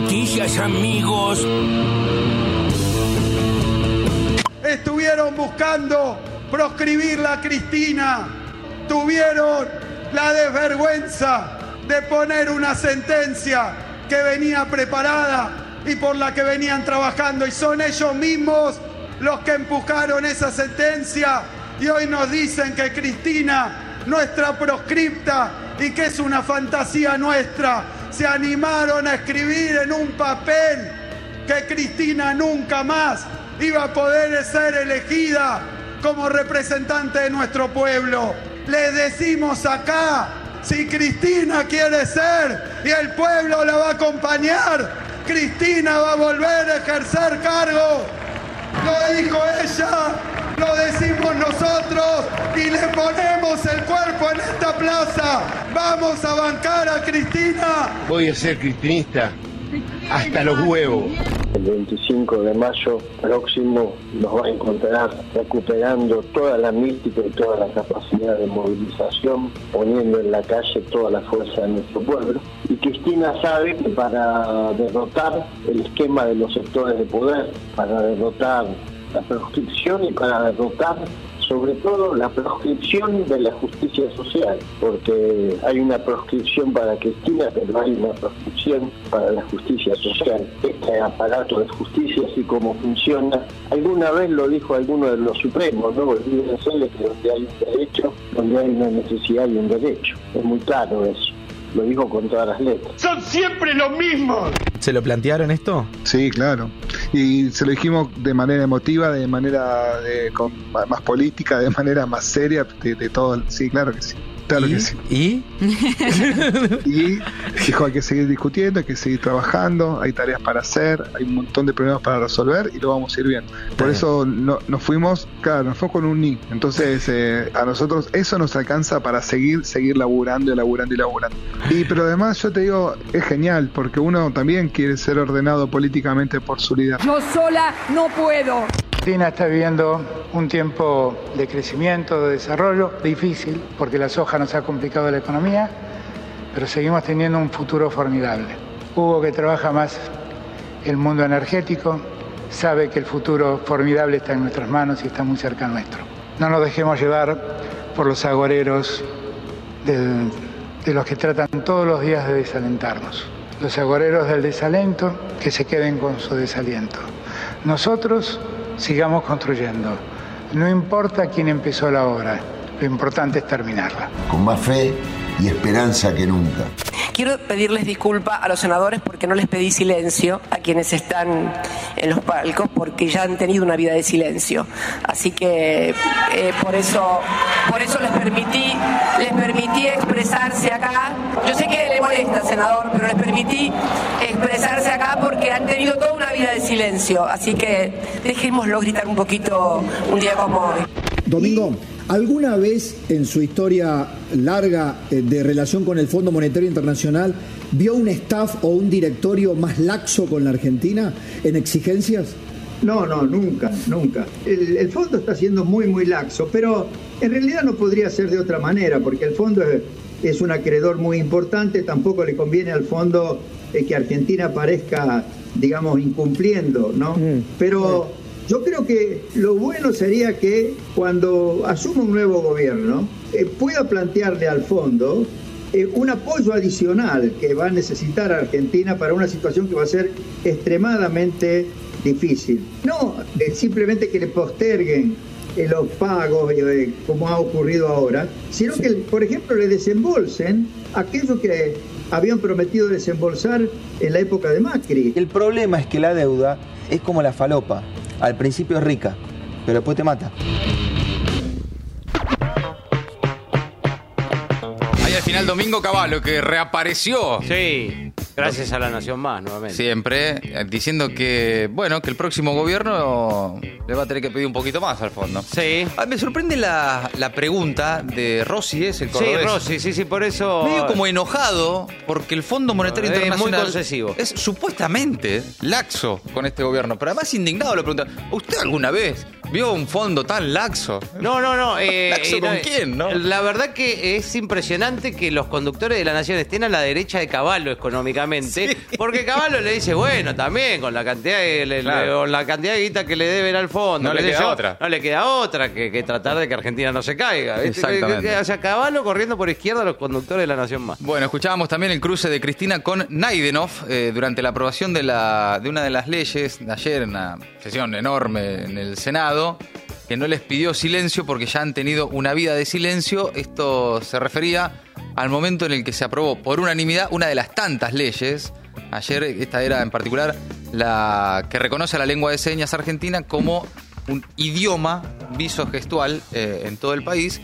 noticias, amigos. Estuvieron buscando proscribirla a Cristina. Tuvieron la desvergüenza de poner una sentencia que venía preparada y por la que venían trabajando. Y son ellos mismos los que empujaron esa sentencia y hoy nos dicen que Cristina, nuestra proscripta y que es una fantasía nuestra, se animaron a escribir en un papel que Cristina nunca más iba a poder ser elegida como representante de nuestro pueblo. Les decimos acá, si Cristina quiere ser y el pueblo la va a acompañar, Cristina va a volver a ejercer cargo. Lo dijo ella, lo decimos nosotros y le ponemos el cuerpo en esta plaza. Vamos a bancar a Cristina. Voy a ser cristinista hasta los huevos. El 25 de mayo próximo nos va a encontrar recuperando toda la mística y toda la capacidad de movilización, poniendo en la calle toda la fuerza de nuestro pueblo. Y Cristina sabe que para derrotar el esquema de los sectores de poder, para derrotar la proscripción y para derrotar sobre todo la proscripción de la justicia social, porque hay una proscripción para Cristina, pero hay una proscripción para la justicia social. Este aparato de justicia, así como funciona, alguna vez lo dijo alguno de los supremos, ¿no? Olvídense de que donde hay un derecho, donde hay una necesidad hay un derecho. Es muy claro eso. Lo dijo con todas las letras. Son siempre los mismos. ¿Se lo plantearon esto? Sí, claro. Y se lo dijimos de manera emotiva, de manera con, más política, de manera más seria, de, de todo. Sí, claro que sí. Claro ¿Y? que sí. ¿Y? Y dijo hay que seguir discutiendo, hay que seguir trabajando, hay tareas para hacer, hay un montón de problemas para resolver y lo vamos a ir viendo. Por bien. eso no- nos fuimos, claro, nos fue con un ni. Entonces eh, a nosotros eso nos alcanza para seguir, seguir laburando y laburando y laburando. Y pero además yo te digo, es genial porque uno también quiere ser ordenado políticamente por su líder. Yo sola no puedo. Argentina está viviendo un tiempo de crecimiento, de desarrollo, difícil, porque la soja nos ha complicado la economía, pero seguimos teniendo un futuro formidable. Hugo, que trabaja más el mundo energético, sabe que el futuro formidable está en nuestras manos y está muy cerca nuestro. No nos dejemos llevar por los agoreros del- de los que tratan todos los días de desalentarnos. Los agoreros del desalento, que se queden con su desaliento. Nosotros sigamos construyendo. No importa quién empezó la obra, lo importante es terminarla. con más fe y esperanza que nunca. Quiero pedirles disculpa a los senadores porque no les pedí silencio a quienes están en los palcos porque ya han tenido una vida de silencio. Así que eh, por eso por eso les permití les permití expresarse acá. Yo sé que le molesta, senador, pero les permití expresarse acá porque han tenido toda una vida de silencio. Así que dejémoslo gritar un poquito un día como hoy. Domingo, ¿alguna vez en su historia larga eh, de relación con el Fondo Monetario Internacional vio un staff o un directorio más laxo con la Argentina en exigencias? No, no, nunca, nunca. El, el fondo está siendo muy, muy laxo, pero en realidad no podría ser de otra manera, porque el fondo es, es un acreedor muy importante, tampoco le conviene al fondo eh, que Argentina parezca, digamos, incumpliendo, ¿no? Pero yo creo que lo bueno sería que cuando asuma un nuevo gobierno eh, pueda plantearle al fondo eh, un apoyo adicional que va a necesitar Argentina para una situación que va a ser extremadamente difícil. No simplemente que le posterguen los pagos eh, como ha ocurrido ahora, sino que, por ejemplo, le desembolsen aquello que habían prometido desembolsar en la época de Macri. El problema es que la deuda es como la falopa. Al principio es rica, pero después te mata. Ahí al final Domingo Cavallo, que reapareció. Sí, gracias a la Nación Más, nuevamente. Siempre, eh, diciendo que, bueno, que el próximo gobierno le va a tener que pedir un poquito más al fondo. Sí. Ah, me sorprende la, la pregunta de Rossi, es el Sí, cordobés. Rossi, sí, sí, por eso. Medio como enojado porque el Fondo Monetario Es muy Internacional concesivo. es supuestamente laxo con este gobierno, pero además indignado le pregunta, ¿usted alguna vez ¿Vio un fondo tan laxo? No, no, no. eh, ¿Laxo eh, con no, quién, no? La verdad que es impresionante que los conductores de la Nación estén a la derecha de Caballo económicamente. Porque Caballo le dice, bueno, también con la cantidad de, le- Claro. con la cantidad de guita que le deben al fondo. No le queda yo, otra. No le queda otra que, que tratar de que Argentina no se caiga. Exactamente. O sea, Caballo corriendo por izquierda a los conductores de la Nación Más. Bueno, escuchábamos también el cruce de Cristina con Naidenov eh, durante la aprobación de, la, de una de las leyes de ayer, en una sesión enorme en el Senado, que no les pidió silencio porque ya han tenido una vida de silencio. Esto se refería al momento en el que se aprobó por unanimidad una de las tantas leyes. Ayer esta era en particular la que reconoce a la lengua de señas argentina como un idioma visogestual eh, en todo el país.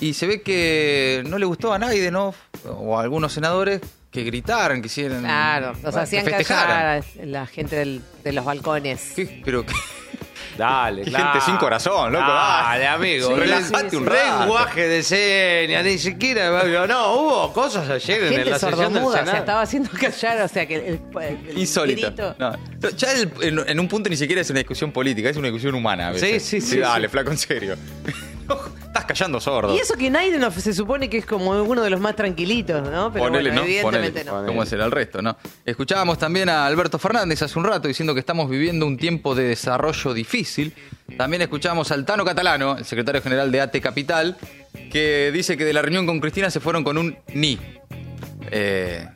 Y se ve que no le gustó a nadie, ¿no? O a algunos senadores que gritaran, quisieran. Claro, los bueno, que hacían callar a la gente del- de los balcones. Pero que- Dale, Qué claro. gente sin corazón, loco. Dale, amigo. Sí, relájate sí, un sí. rato. Lenguaje de señas, ni siquiera. No, hubo cosas ayer en Gente la sesión del Senado. estaba haciendo callar, o sea, que el, el- el Insólito. grito- No. Ya el- en, en un punto ni siquiera es una discusión política, es una discusión humana. a veces. Sí, sí, sí, Dale, sí. flaco, en serio. Callando sordo. Y eso que Naidenov se supone que es como uno de los más tranquilitos, ¿no? Pero Ponele, bueno, ¿no? evidentemente Ponele. no. ¿Cómo será el resto, no? Escuchábamos también a Alberto Fernández hace un rato diciendo que estamos viviendo un tiempo de desarrollo difícil. También escuchamos al Tano Catalano, el secretario general de AT Capital, que dice que de la reunión con Cristina se fueron con un ni. Eh,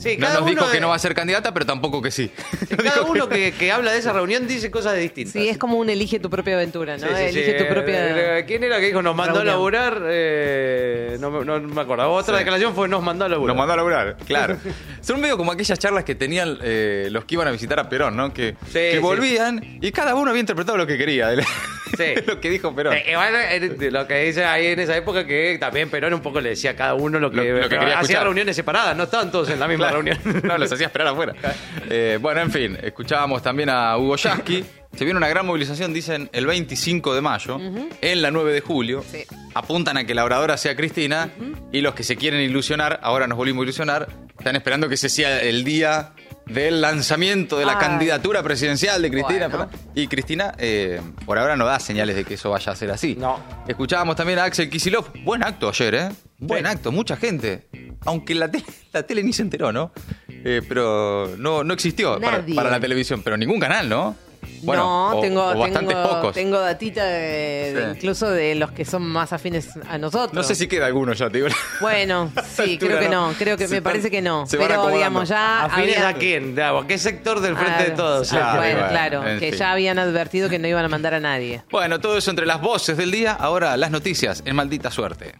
Sí, no cada nos dijo que no va a ser candidata, pero tampoco que sí. Cada uno que, que habla de esa reunión dice cosas distintas. Sí, es como un elige tu propia aventura, ¿no? Sí, sí, elige sí. tu propia. Eh, ¿Quién era que dijo nos mandó reunión. a laburar? Eh, no, me- no me acuerdo. Otra Sí. declaración fue nos mandó a laburar. Nos mandó a laburar, claro. Son medio como aquellas charlas que tenían eh, los que iban a visitar a Perón, ¿no? Que, que sí. volvían y cada uno había interpretado lo que quería de lo que dijo Perón. Eh, eh, de lo que dice ahí en esa época que también Perón un poco le decía a cada uno lo que, Lo- lo que pero quería hacía reuniones separadas, no estaban todos en la misma Claro. reunión. No, los hacía esperar afuera. Eh, bueno, en fin, escuchábamos también a Hugo Yasky. Se viene una gran movilización, dicen, el 25 de mayo, en la 9 de julio. Sí. Apuntan a que la oradora sea Cristina y los que se quieren ilusionar, ahora nos volvimos a ilusionar, están esperando que ese sea el día del lanzamiento de la Ay. candidatura presidencial de Cristina. Bueno. Y Cristina, eh, por ahora no da señales de que eso vaya a ser así. No. Escuchábamos también a Axel Kisilov. Buen acto ayer, ¿eh? Buen acto, mucha gente. Aunque la tele, la tele ni se enteró, ¿no? Eh, pero no, no existió para, para la televisión, pero ningún canal, ¿no? Bueno, no, o- tengo, o bastantes tengo, pocos. tengo datita de- de Sí. incluso de los que son más afines a nosotros. No sé si queda alguno ya, te digo. Bueno, sí, creo que no. creo que Se me están- parece que no. Pero digamos, ya. ¿Afines había- a quién? Digamos, ¿Qué sector del frente de Ah, todos? ah, Claro, bueno, bueno, claro, en que fin. ya habían advertido que no iban a mandar a nadie. Bueno, todo eso entre las voces del día. Ahora las noticias en maldita suerte.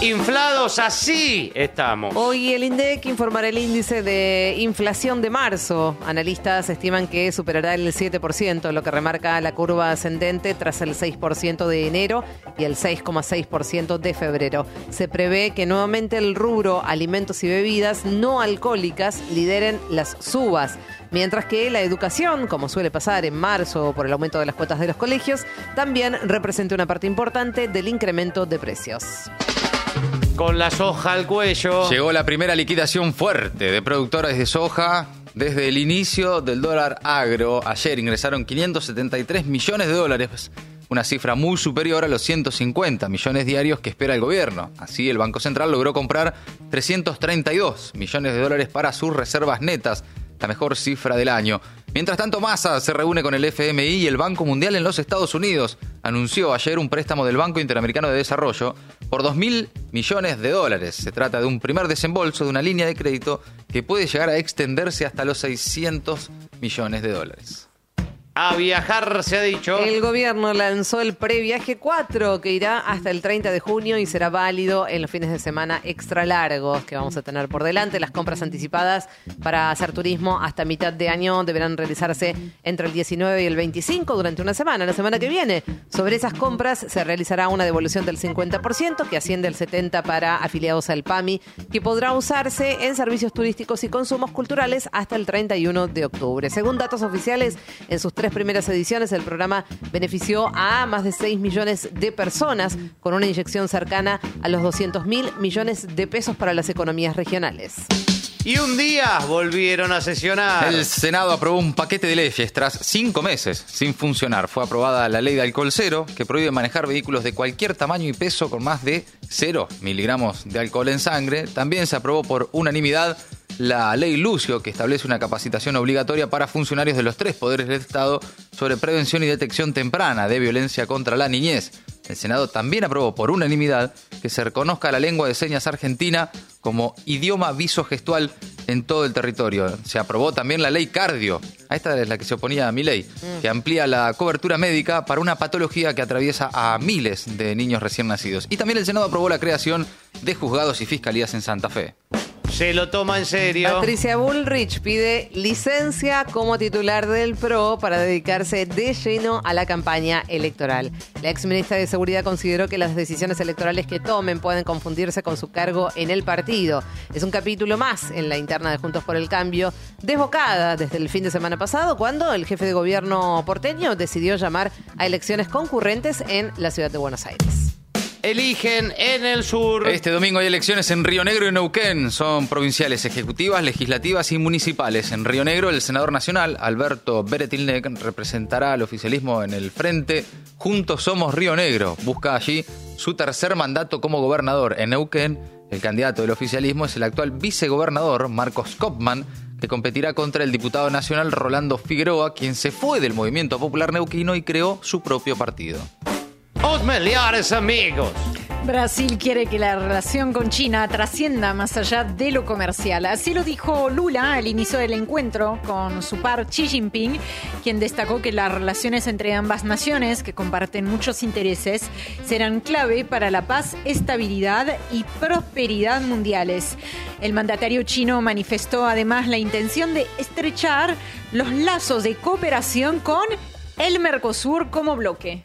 Inflados así estamos. Hoy el INDEC informará el índice de inflación de marzo. Analistas estiman que superará el 7%, lo que remarca la curva ascendente tras el 6% de enero y el 6,6% de febrero. Se prevé que nuevamente el rubro alimentos y bebidas no alcohólicas lideren las subas. Mientras que la educación, como suele pasar en marzo por el aumento de las cuotas de los colegios, también representa una parte importante del incremento de precios. Con la soja al cuello. Llegó la primera liquidación fuerte de productores de soja desde el inicio del dólar agro. Ayer ingresaron 573 millones de dólares, una cifra muy superior a los 150 millones diarios que espera el gobierno. Así, el Banco Central logró comprar 332 millones de dólares para sus reservas netas, la mejor cifra del año. Mientras tanto, Massa se reúne con el FMI y el Banco Mundial en los Estados Unidos. Anunció ayer un préstamo del Banco Interamericano de Desarrollo por 2 mil millones de dólares. Se trata de un primer desembolso de una línea de crédito que puede llegar a extenderse hasta los 600 millones de dólares. A viajar se ha dicho. El gobierno lanzó el previaje 4 que irá hasta el 30 de junio y será válido en los fines de semana extra largos que vamos a tener por delante. Las compras anticipadas para hacer turismo hasta mitad de año deberán realizarse entre el 19 y el 25 durante una semana, la semana que viene. Sobre esas compras se realizará una devolución del 50% que asciende al 70% para afiliados al PAMI que podrá usarse en servicios turísticos y consumos culturales hasta el 31 de octubre. Según datos oficiales, en sus tres primeras ediciones el programa benefició a más de 6 millones de personas con una inyección cercana a los 200 mil millones de pesos para las economías regionales. Y un día volvieron a sesionar. El Senado aprobó un paquete de leyes tras cinco meses sin funcionar. Fue aprobada la ley de alcohol cero, que prohíbe manejar vehículos de cualquier tamaño y peso con más de 0 miligramos de alcohol en sangre. También se aprobó por unanimidad la ley Lucio, que establece una capacitación obligatoria para funcionarios de los tres poderes del Estado sobre prevención y detección temprana de violencia contra la niñez. El Senado también aprobó por unanimidad que se reconozca la lengua de señas argentina como idioma visogestual en todo el territorio. Se aprobó también la ley cardio, a esta es la que se oponía a mi ley, que amplía la cobertura médica para una patología que atraviesa a miles de niños recién nacidos. Y también el Senado aprobó la creación de juzgados y fiscalías en Santa Fe. Se lo toma en serio. Patricia Bullrich pide licencia como titular del PRO para dedicarse de lleno a la campaña electoral. La ex ministra de Seguridad consideró que las decisiones electorales que tomen pueden confundirse con su cargo en el partido. Es un capítulo más en la interna de Juntos por el Cambio, desbocada desde el fin de semana pasado, cuando el jefe de gobierno porteño decidió llamar a elecciones concurrentes en la ciudad de Buenos Aires eligen en el sur. Este domingo hay elecciones en Río Negro y Neuquén. Son provinciales, ejecutivas, legislativas y municipales. En Río Negro, el senador nacional, Alberto Beretilnec, representará al oficialismo en el frente Juntos Somos Río Negro. Busca allí su tercer mandato como gobernador. En Neuquén, el candidato del oficialismo es el actual vicegobernador, Marcos Kopman, que competirá contra el diputado nacional Rolando Figueroa, quien se fue del movimiento popular neuquino y creó su propio partido. Os melhores amigos. Brasil quiere que la relación con China trascienda más allá de lo comercial. Así lo dijo Lula al inicio del encuentro con su par Xi Jinping, quien destacó que las relaciones entre ambas naciones, que comparten muchos intereses, serán clave para la paz, estabilidad y prosperidad mundiales. El mandatario chino manifestó además la intención de estrechar los lazos de cooperación con el Mercosur como bloque.